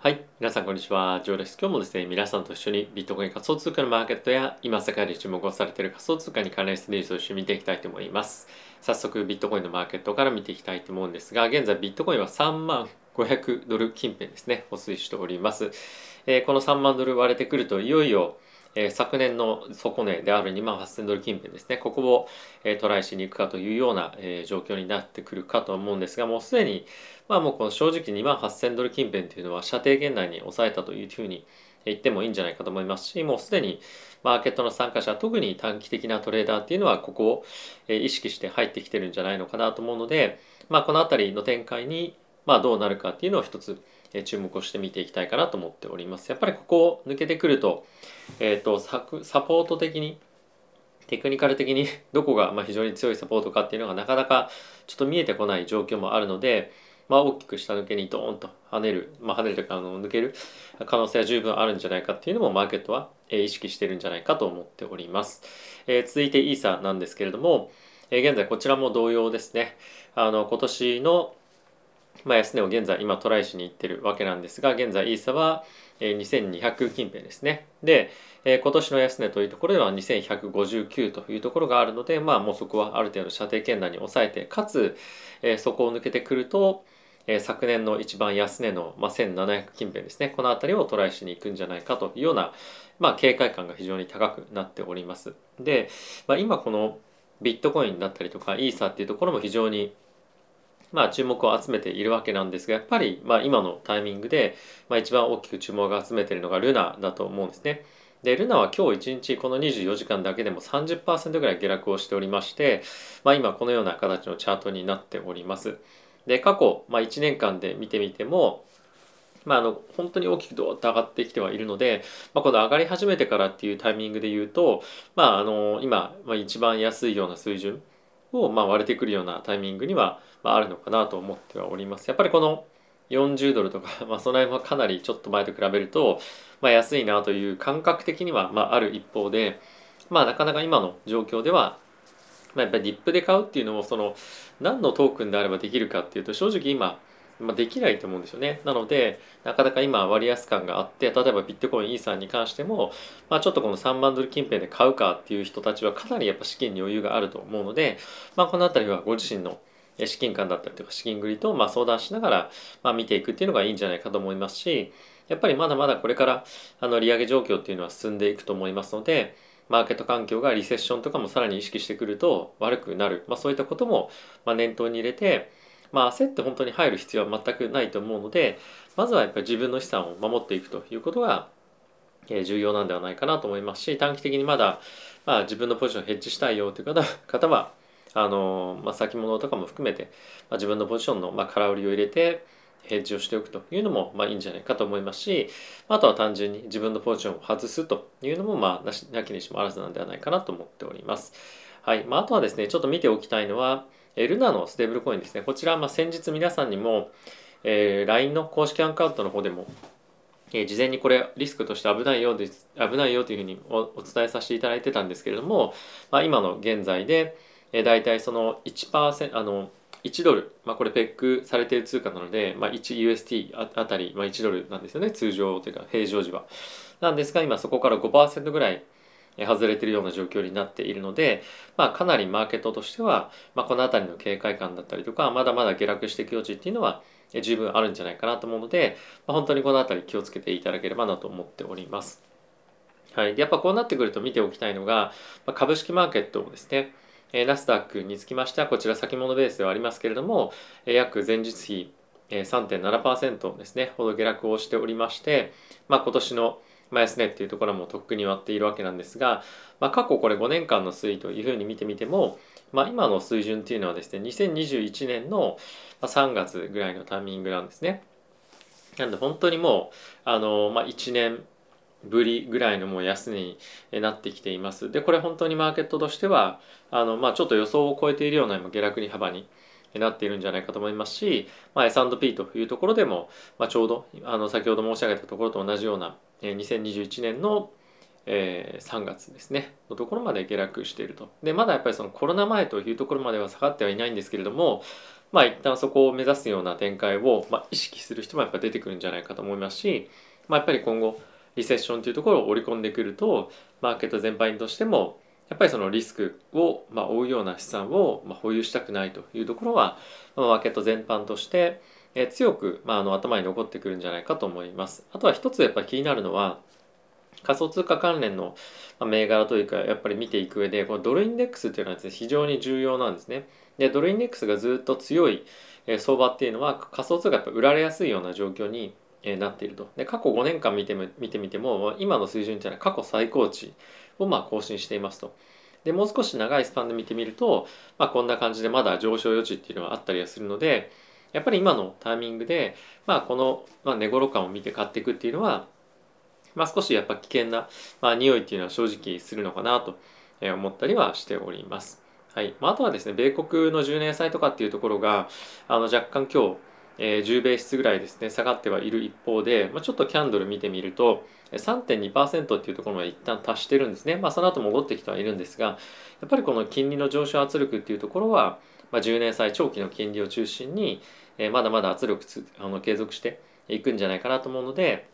はい。皆さん、こんにちは。ジョーです。今日もですね、皆さんと一緒にビットコイン仮想通貨のマーケットや、今世界で注目をされている仮想通貨に関連するニュースを一緒に見ていきたいと思います。早速、ビットコインのマーケットから見ていきたいと思うんですが、現在ビットコインは3万500ドル近辺ですね、保水しております。えー、この3万ドル割れてくると、いよいよ、え、昨年の底値である2万8000ドル近辺ですね、ここを、え、トライしに行くかというような、え、状況になってくるかと思うんですが、もうすでに、まあもうこの正直2万8000ドル近辺というのは射程圏内に抑えたというふうに言ってもいいんじゃないかと思いますし、もうすでにマーケットの参加者、特に短期的なトレーダーっていうのはここをえ意識して入ってきてるんじゃないのかなと思うので、まあこの辺りの展開にまあどうなるかっていうのを一つ注目をして見ていきたいかなと思っております。やっぱりここを抜けてくると、えっ、ー、とサ、サポート的に、テクニカル的に どこがま非常に強いサポートかっていうのがなかなかちょっと見えてこない状況もあるので、まあ、大きく下抜けにドーンと跳ねる、まあ、跳ねるというかあの抜ける可能性は十分あるんじゃないかっていうのもマーケットは意識してるんじゃないかと思っております。えー、続いてイーサなんですけれども、え、現在こちらも同様ですね。あの今年のまあ、安値を現在今トライしに行ってるわけなんですが現在イーサは2200近辺ですね。で今年の安値というところでは2159というところがあるのでまあもうそこはある程度射程圏内に抑えてかつそこを抜けてくると昨年の一番安値の、まあ、1700近辺ですね。この辺りをトライしに行くんじゃないかというような、まあ、警戒感が非常に高くなっております。で、まあ、今このビットコインだったりとかイーサっていうところも非常にまあ、注目を集めているわけなんですがやっぱりまあ今のタイミングで、まあ、一番大きく注目を集めているのがルナだと思うんですね。でルナは今日1日この24時間だけでも30%ぐらい下落をしておりまして、まあ、今このような形のチャートになっております。で過去、まあ、1年間で見てみてもまあ、あの本当に大きくどーっと上がってきてはいるので、まあ、この上がり始めてからっていうタイミングで言うと、まあ、あの今、まあ、一番安いような水準をまあ割れてくるようなタイミングにはまああるのかなと思ってはおります。やっぱりこの40ドルとか、まあ、その辺はかなりちょっと前と比べると、まあ、安いなという感覚的にはまあある一方で、まあ、なかなか今の状況では、まあ、やっぱりディップで買うっていうのもその何のトークンであればできるかっていうと正直今まあ、できないと思うんですよね。なので、なかなか今割安感があって、例えばビットコインイーサーに関しても、まあ、ちょっとこの3万ドル近辺で買うかっていう人たちはかなりやっぱ資金に余裕があると思うので、まあ、この辺りはご自身の資金感だったりとか資金繰りとまあ相談しながらまあ見ていくっていうのがいいんじゃないかと思いますし、やっぱりまだまだこれからあの利上げ状況っていうのは進んでいくと思いますので、マーケット環境がリセッションとかもさらに意識してくると悪くなる、まあ、そういったこともまあ念頭に入れて、まあ、焦って本当に入る必要は全くないと思うのでまずはやっぱり自分の資産を守っていくということが重要なんではないかなと思いますし短期的にまだ、まあ、自分のポジションをヘッジしたいよという方方はあの、まあ、先物とかも含めて、まあ、自分のポジションの、まあ、空売りを入れてヘッジをしておくというのもまあいいんじゃないかと思いますしあとは単純に自分のポジションを外すというのもまあなしなきにしもあらずなんではないかなと思っております。はいまあ、あとはですねちょっと見ておきたいのはルナのステーブルコインですね。こちら、まあ、先日皆さんにも、えー、LINE の公式アカウントの方でも、えー、事前にこれリスクとして危ないようです、危ないよというふうにおお伝えさせていただいてたんですけれども、まあ、今の現在で、えー、大体その1%、あの、1ドル、まあ、これペックされている通貨なので、まあ、1UST あたり、まあ、1ドルなんですよね、通常というか平常時は。なんですが、今そこから5%ぐらい外れているような状況になっているので、まあ、かなりマーケットとしては、まあ、この辺りの警戒感だったりとかまだまだ下落していく余地っていうのは十分あるんじゃないかなと思うので、まあ、本当にこの辺り気をつけていただければなと思っております。はい、でやっぱこうなってくると見ておきたいのが、まあ、株式マーケットをですねナスダックにつきましてはこちら先物ベースではありますけれども約前日比えー3.7%ですねほど下落をしておりまして、まあ、今年のまあ、安値っていうところもとっくに割っているわけなんですが、まあ、過去これ5年間の推移というふうに見てみても、まあ、今の水準っていうのはですね2021年の3月ぐらいのタイミングなんですね。なんで本当にもうあの、まあ、1年ぶりぐらいのもう安値になってきています。でこれ本当にマーケットとしてはあの、まあ、ちょっと予想を超えているような下落に幅になっているんじゃないかと思いますし、まあ、S&P というところでも、まあ、ちょうどあの先ほど申し上げたところと同じような2021年のえー、3月ですねのところまで下落しているとでまだやっぱりそのコロナ前というところまでは下がってはいないんですけれどもまあ一旦そこを目指すような展開を、まあ、意識する人もやっぱ出てくるんじゃないかと思いますし、まあ、やっぱり今後リセッションというところを織り込んでくるとマーケット全般にとしてもやっぱりそのリスクを、まあ、追うような資産を、まあ、保有したくないというところは、まあ、マーケット全般として、え、強く、まあ、あの頭に残ってくるんじゃないかと思います。あとは一つやっぱり気になるのは仮想通貨関連の銘柄というかやっぱり見ていく上でこのドルインデックスっていうのはですね非常に重要なんですね。でドルインデックスがずっと強い相場っていうのは仮想通貨やっぱ売られやすいような状況になっていると。で過去5年間見て見てみても今の水準というのは過去最高値をまあ更新していますと。でもう少し長いスパンで見てみると、まあ、こんな感じでまだ上昇余地っていうのはあったりはするのでやっぱり今のタイミングで、まあ、この、まあ、値頃感を見て買っていくっていうのは、まあ、少しやっぱ危険な、まあ、匂いっていうのは正直するのかなと思ったりはしております。はいまあ、あとはですね米国の10年債とかっていうところがあの若干今日えー、10ベースぐらいですね下がってはいる一方で、まあ、ちょっとキャンドル見てみると3.2%っていうところまで一旦達してるんですね、まあ、その後戻ってきてはいるんですがやっぱりこの金利の上昇圧力っていうところは、まあ、10年債長期の金利を中心に、えー、まだまだ圧力つあの継続していくんじゃないかなと思うので、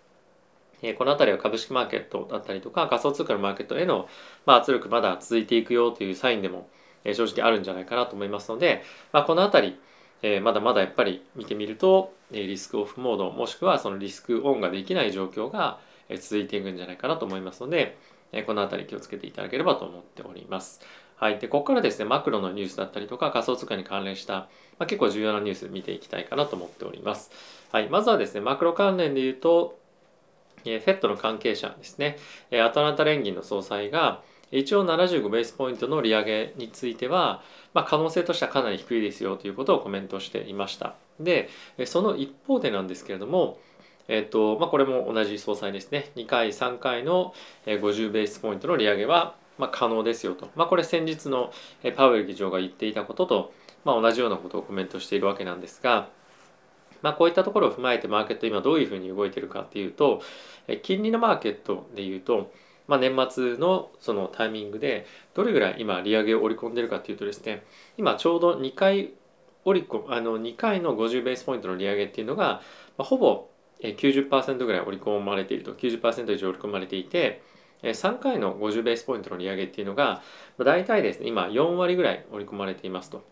えー、この辺りは株式マーケットだったりとか仮想通貨のマーケットへの、まあ、圧力まだ続いていくよというサインでも、えー、正直あるんじゃないかなと思いますので、まあ、この辺りえー、まだまだやっぱり見てみると、えリスクオフモードもしくはそのリスクオンができない状況が、え続いていくんじゃないかなと思いますので、えこの辺り気をつけていただければと思っております。はい。で、ここからですね、マクロのニュースだったりとか仮想通貨に関連した、まあ、結構重要なニュース見ていきたいかなと思っております。はい。まずはですね、マクロ関連で言うと、えー、フェットの関係者ですね、えアトランタ連銀の総裁が、一応75ベースポイントの利上げについては、まあ、可能性としてはかなり低いですよということをコメントしていました。で、その一方でなんですけれども、えっとまあ、これも同じ総裁ですね、2回、3回の50ベースポイントの利上げは、まあ、可能ですよと、まあ、これ先日のパウエル議長が言っていたことと、まあ、同じようなことをコメントしているわけなんですが、まあ、こういったところを踏まえてマーケット今どういうふうに動いているかっていうと金利のマーケットでいうとまあ、年末のそのタイミングでどれぐらい今利上げを織り込んでるかというとですね今ちょうど2回織り込あの2回の50ベースポイントの利上げっていうのが、まあ、ほぼ90%ぐらい織り込まれていると90%以上織り込まれていて3回の50ベースポイントの利上げっていうのがまあ大体ですね今4割ぐらい織り込まれていますと。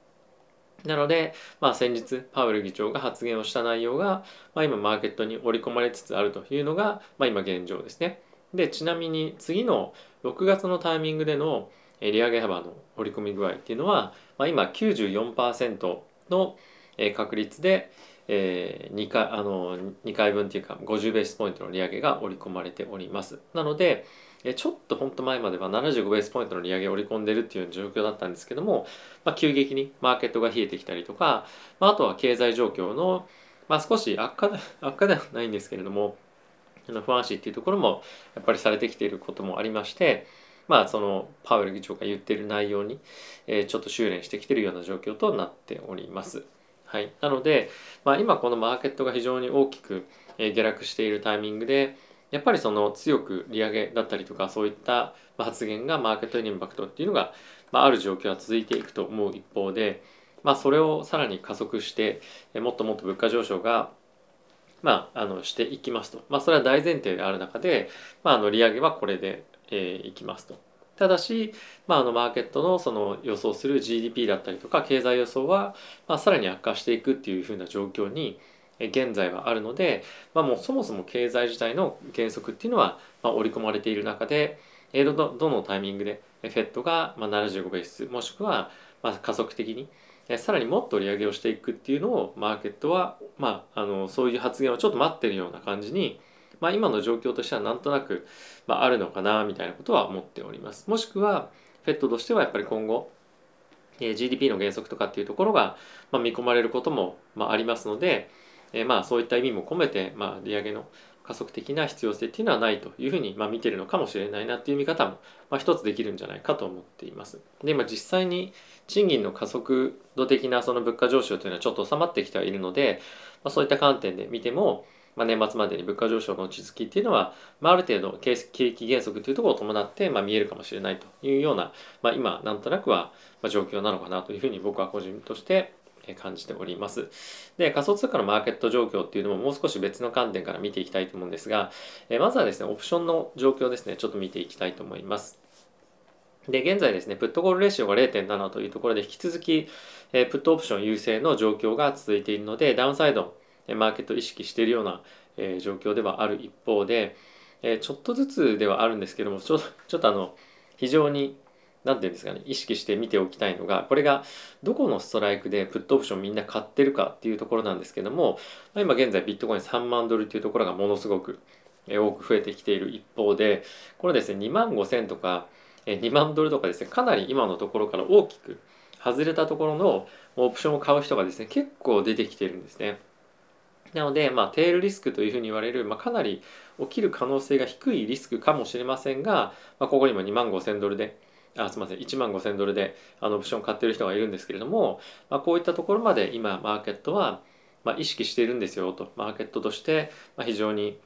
なので、まあ、先日パウエル議長が発言をした内容が、まあ、今マーケットに織り込まれつつあるというのが、まあ、今現状ですね。でちなみに次の6月のタイミングでの利上げ幅の織り込み具合っていうのは、まあ、今94%の確率で、えー、2, 回あの2回分っていうか50ベースポイントの利上げが織り込まれております。なのでちょっと本当前までは75ベースポイントの利上げを織り込んでるっていう状況だったんですけども、まあ、急激にマーケットが冷えてきたりとか、まあ、あとは経済状況の、まあ、少し悪化悪化ではないんですけれども不安視っていうところもやっぱりされてきていることもありましてまあそのパウエル議長が言ってる内容に、え、ちょっと修練してきているような状況となっております。はい、なので、まあ、今このマーケットが非常に大きく、え、下落しているタイミングでやっぱりその強く利上げだったりとかそういった発言がマーケットへのインパクトっていうのが、まあ、ある状況は続いていくと思う一方で、まあ、それをさらに加速してもっともっと物価上昇がまあ、あのしていきますと、まあ、それは大前提である中で、まあ、あの利上げはこれで、えー、いきますと。ただし、まあ、あのマーケットのその予想する GDP だったりとか経済予想は、まあ、さらに悪化していくっていうふうな状況に現在はあるので、まあ、もうそもそも経済自体の減速っていうのは、まあ、織り込まれている中でどどのタイミングで FED がまあ75ベースもしくはまあ加速的にさらにもっと利上げをしていくっていうのをマーケットは、まあ、あのそういう発言をちょっと待ってるような感じに、まあ、今の状況としてはなんとなく、まあ、あるのかなみたいなことは思っております。もしくは FED としてはやっぱり今後 GDP の減速とかっていうところが、まあ、見込まれることも、まあ、ありますので、えー、まあそういった意味も込めて、まあ、利上げの加速的な必要性っていうのはないというふうに、まあ、見てるのかもしれないなっていう見方も、まあ、一つできるんじゃないかと思っています。で今実際に賃金の加速度的なその物価上昇というのはちょっと収まってきてはいるので、まあ、そういった観点で見ても、まあ、年末までに物価上昇の落ち着きっていうのは、まあ、ある程度景気減速というところを伴って、まあ、見えるかもしれないというような、まあ、今なんとなくは状況なのかなというふうに僕は個人として感じております。で、仮想通貨のマーケット状況っていうのももう少し別の観点から見ていきたいと思うんですが、えまずはですね、オプションの状況ですね、ちょっと見ていきたいと思います。で、現在ですね、プットコールレシオが0.7というところで引き続き、えプットオプション優勢の状況が続いているので、ダウンサイド、マーケットを意識しているような、え状況ではある一方で、えちょっとずつではあるんですけども、ちょちょっとあの、非常に何て言うんですかね意識して見ておきたいのがこれがどこのストライクでプットオプションみんな買ってるかっていうところなんですけども、まあ、今現在ビットコイン3万ドルっていうところがものすごく多く増えてきている一方でこれですね2万5000とか2万ドルとかですねかなり今のところから大きく外れたところのオプションを買う人がですね結構出てきてるんですね。なので、まあ、テールリスクというふうに言われる、まあ、かなり起きる可能性が低いリスクかもしれませんが、まあ、ここにも2万5000ドルであすみません。1万5000ドルであのオプション買ってる人がいるんですけれども、まあ、こういったところまで今マーケットは、まあ、意識しているんですよと。マーケットとして非常に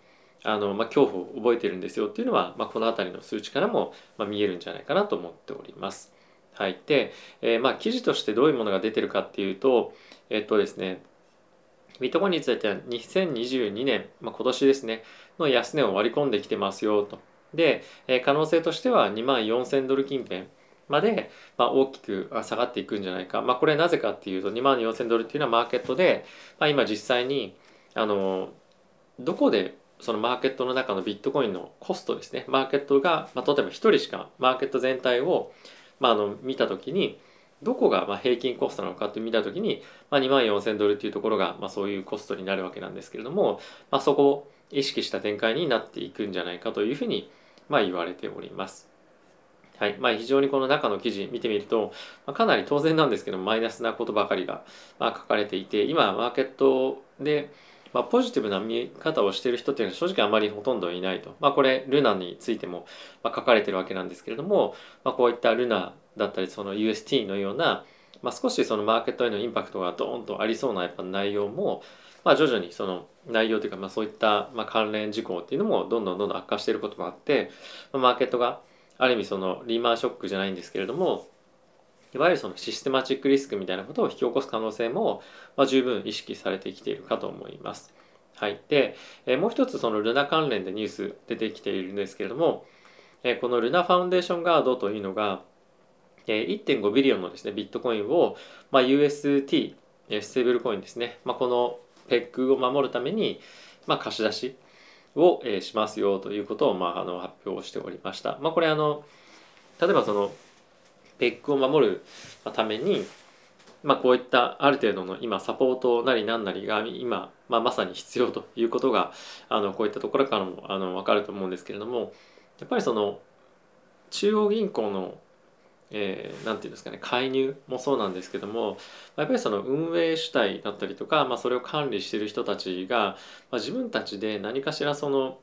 あの、まあ、恐怖を覚えているんですよっていうのは、まあ、この辺りの数値からも、まあ、見えるんじゃないかなと思っております。はい、で、えー、まあ記事としてどういうものが出てるかっていうとえっとですねビットコインについては2022年、まあ、今年ですねの安値を割り込んできてますよと。で、え可能性としては2万4000ドル近辺まで、まあ、大きく下がっていくんじゃないか、まあ、これなぜかっていうと2万4000ドルっていうのはマーケットで、まあ、今実際にあのどこでそのマーケットの中のビットコインのコストですね。マーケットが、まあ、例えば1人しかマーケット全体を、まあ、あの見た時にどこがま平均コストなのかって見た時に、まあ、2万4000ドルっていうところが、まあ、そういうコストになるわけなんですけれども、まあ、そこ意識した展開になっていくんじゃないかというふうに、まあ、言われております。はいまあ、非常にこの中の記事見てみると、まあ、かなり当然なんですけどマイナスなことばかりが、まあ、書かれていて今マーケットで、まあ、ポジティブな見方をしている人っていうのは正直あまりほとんどいないと、まあ、これルナについても、まあ、書かれてるわけなんですけれども、まあ、こういったルナだったりその UST のような、まあ、少しそのマーケットへのインパクトがドーンとありそうなやっぱ内容も、まあ、徐々にその内容というか、まあ、そういったまあ関連事項っていうのもどんどんどんどん悪化していることもあって、まあ、マーケットがある意味そのリーマンショックじゃないんですけれどもいわゆるそのシステマチックリスクみたいなことを引き起こす可能性も、まあ、十分意識されてきているかと思います。はい、で、えもう一つそのルナ関連でニュース出てきているんですけれども、えこのルナファウンデーションガードというのが、え1.5ビリオンのですねビットコインを、まあ、UST ステーブルコインですね、まあ、このペックを守るために、まあ、貸し出しを、えー、しますよということを、まあ、あの発表しておりました。まあ、これあの例えばそのペックを守るために、まあ、こういったある程度の今サポートなりなんなりが今、まあ、まさに必要ということがあのこういったところからもあの分かると思うんですけれどもやっぱりその中央銀行のえー、なんていうんですかね介入もそうなんですけどもやっぱりその運営主体だったりとか、まあ、それを管理している人たちが、まあ、自分たちで何かしらその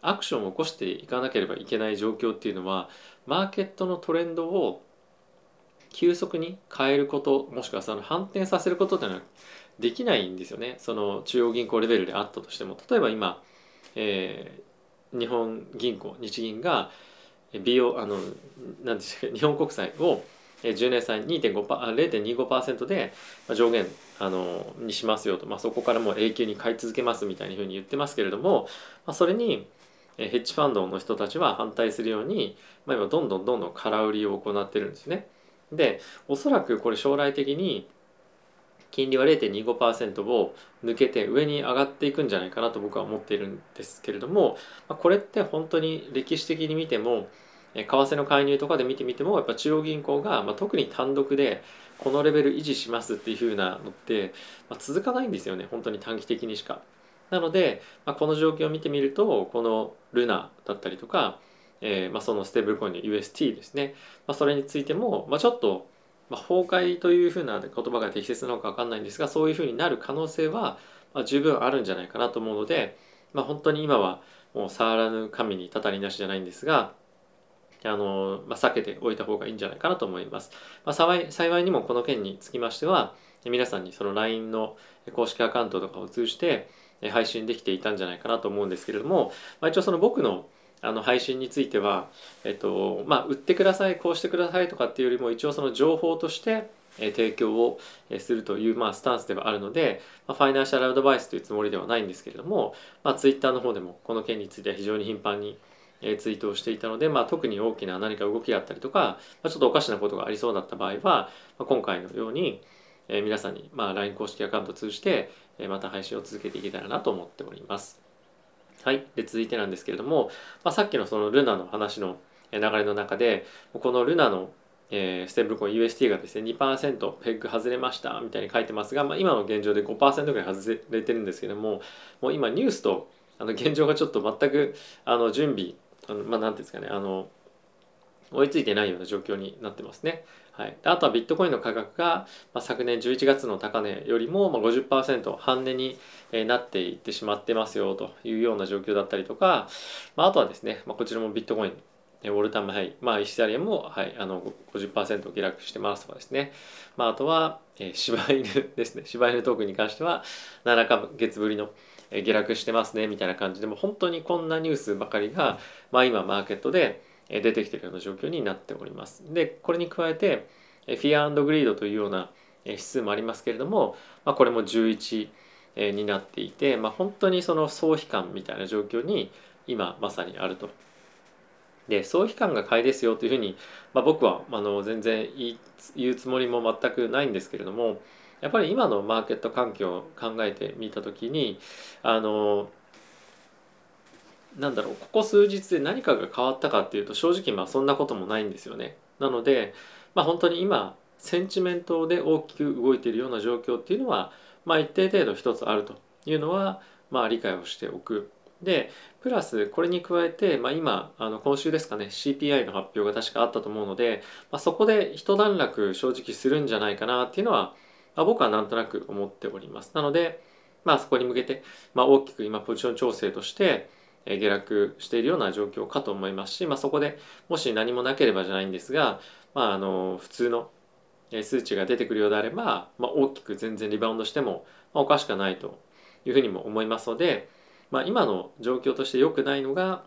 アクションを起こしていかなければいけない状況っていうのはマーケットのトレンドを急速に変えることもしくはその反転させることっていうのはできないんですよね。その中央銀行レベルであったとしても。例えば今、えー、日本銀行日銀が美容あのなんですか日本国債を10年債0.25%で上限あのにしますよと、まあ、そこからもう永久に買い続けますみたいなふうに言ってますけれども、まあ、それにヘッジファンドの人たちは反対するように、まあ、今どんどんどんどん空売りを行ってるんですね。でおそらくこれ将来的に金利は0.25%を抜けて上に上がっていくんじゃないかなと僕は思っているんですけれどもこれって本当に歴史的に見ても為替の介入とかで見てみてもやっぱ中央銀行が、まあ、特に単独でこのレベル維持しますっていう風なのって、まあ、続かないんですよね本当に短期的にしか。なので、まあ、この状況を見てみるとこのルナだったりとか、えーまあ、そのステーブルコインの UST ですね、まあ、それについても、まあ、ちょっと、まあ、崩壊というふうな言葉が適切なのか分かんないんですがそういうふうになる可能性は、まあ、十分あるんじゃないかなと思うので、まあ、本当に今はもう触らぬ神にたたりなしじゃないんですがあの、まあ、避けておいた方がいいんじゃないかなと思います。まあ、幸い幸いにもこの件につきましては皆さんにその LINE の公式アカウントとかを通じて配信できていたんじゃないかなと思うんですけれども、まあ、一応その僕のあの配信については、えっとまあ、売ってくださいこうしてくださいとかっていうよりも一応その情報として提供をするという、まあ、スタンスではあるので、まあ、ファイナンシャルアドバイスというつもりではないんですけれども、まあ、ツイッターの方でもこの件については非常に頻繁にえツイートをしていたので、まあ、特に大きな何か動きがあったりとか、まあ、ちょっとおかしなことがありそうだった場合は、まあ、今回のように、えー、皆さんに、まあ、LINE 公式アカウントを通じて、えー、また配信を続けていけたらなと思っております。はい。で、続いてなんですけれども、まあ、さっきのそのルナの話の流れの中で、このルナのえー、ステーブルコイン UST がですね2%ペッグ外れましたみたいに書いてますが、まあ、今の現状で5%ぐらい外れてるんですけどももう今ニュースとあの現状がちょっと全くあの準備あのまあ何ていうんですかねあの追いついてないような状況になってますね。はい、あとはビットコインの価格が、まあ、昨年11月の高値よりも、まあ、50%半値になっていってしまってますよというような状況だったりとか、まあ、あとはですね、まあ、こちらもビットコインウォルタムハイ、まあ、イシタリアも、はい、あの50%下落してますとかですね、まあ、あとは、えー、柴犬ですね。柴犬トークに関しては7か月ぶりの下落してますねみたいな感じでも本当にこんなニュースばかりが、まあ、今マーケットで出てきているような状況になっております。でこれに加えてフィアグリードというような指数もありますけれども、まあ、これも11になっていて、まあ、本当にその総悲観みたいな状況に今まさにあるとで総期間が買いですよというふうに、まあ、僕はあの全然言うつもりも全くないんですけれどもやっぱり今のマーケット環境を考えてみた時にあのなんだろうここ数日で何かが変わったかっていうと正直まあそんなこともないんですよね。なので、まあ、本当に今センチメントで大きく動いているような状況っていうのは、まあ、一定程度一つあるというのは、まあ、理解をしておくでプラスこれに加えて、まあ、今あの今週ですかね CPI の発表が確かあったと思うので、まあ、そこで一段落正直するんじゃないかなっていうのは、まあ、僕はなんとなく思っております。なので、まあ、そこに向けて、まあ、大きく今ポジション調整としてえ下落しているような状況かと思いますし、まあ、そこでもし何もなければじゃないんですが、まあ、あの普通の数値が出てくるようであれば、まあ、大きく全然リバウンドしてもまおかしくないというふうにも思いますので、まあ、今の状況として良くないのが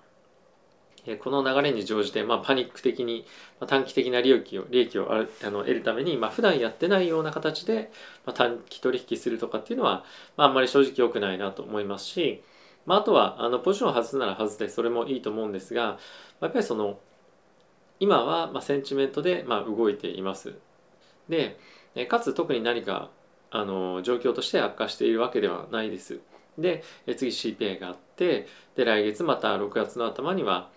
この流れに乗じて、まあ、パニック的に短期的な利益を利益をあの得るために、まあ、普段やってないような形で、まあ、短期取引するとかっていうのは、まあ、あんまり正直良くないなと思いますし、まあ、あとはあのポジションを外すなら外してそれもいいと思うんですがやっぱりその今はまあセンチメントでまあ動いています。でかつ特に何かあの状況として悪化しているわけではないです。で次 CPI があってで来月また6月の頭には、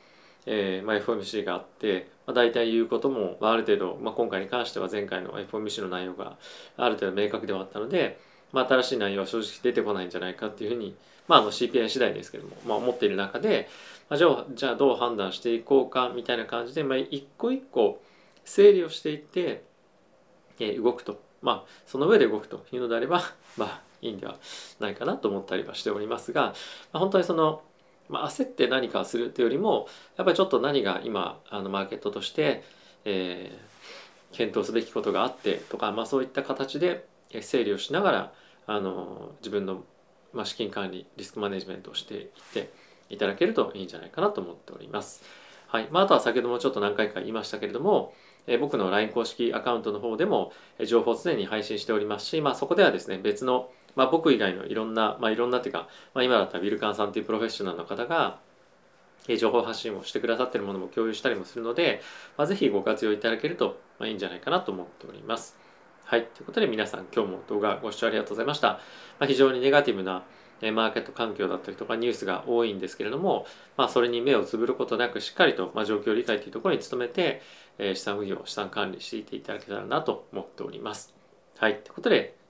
えーまあ、FOMC があって、まあ、大体言うことも、まあ、ある程度、まあ、今回に関しては前回の FOMC の内容がある程度明確ではあったので、まあ、新しい内容は正直出てこないんじゃないかっていうふうに、まあ、あの CPI 次第ですけども、まあ、思っている中で、まあ、じゃあじゃあどう判断していこうかみたいな感じで、まあ、一個一個整理をしていって、えー、動くと。まあその上で動くと。いうのであればまあいいんではないかなと思ったりはしておりますが、まあ、本当にその、まあ、焦って何かするというよりもやっぱりちょっと何が今あのマーケットとして、えー、検討すべきことがあってとか、まあ、そういった形で整理をしながらあの自分の、まあ、資金管理リスクマネジメントをしていっていただけるといいんじゃないかなと思っております。はいまあ、あとは先ほどもちょっと何回か言いましたけれども、え僕の LINE 公式アカウントの方でも情報を常に配信しておりますし、まあ、そこではですね別のまあ、僕以外のいろんな、まあ、いろんなっていうか、まあ、今だったらビルカンさんというプロフェッショナルの方が情報発信をしてくださっているものも共有したりもするので、まあ、ぜひご活用いただけると、まあ、いいんじゃないかなと思っております。はい。ということで皆さん今日も動画ご視聴ありがとうございました。まあ、非常にネガティブなマーケット環境だったりとかニュースが多いんですけれども、まあ、それに目をつぶることなくしっかりと、まあ、状況理解というところに努めて、えー、資産運用、資産管理していただけたらなと思っております。はい。ということで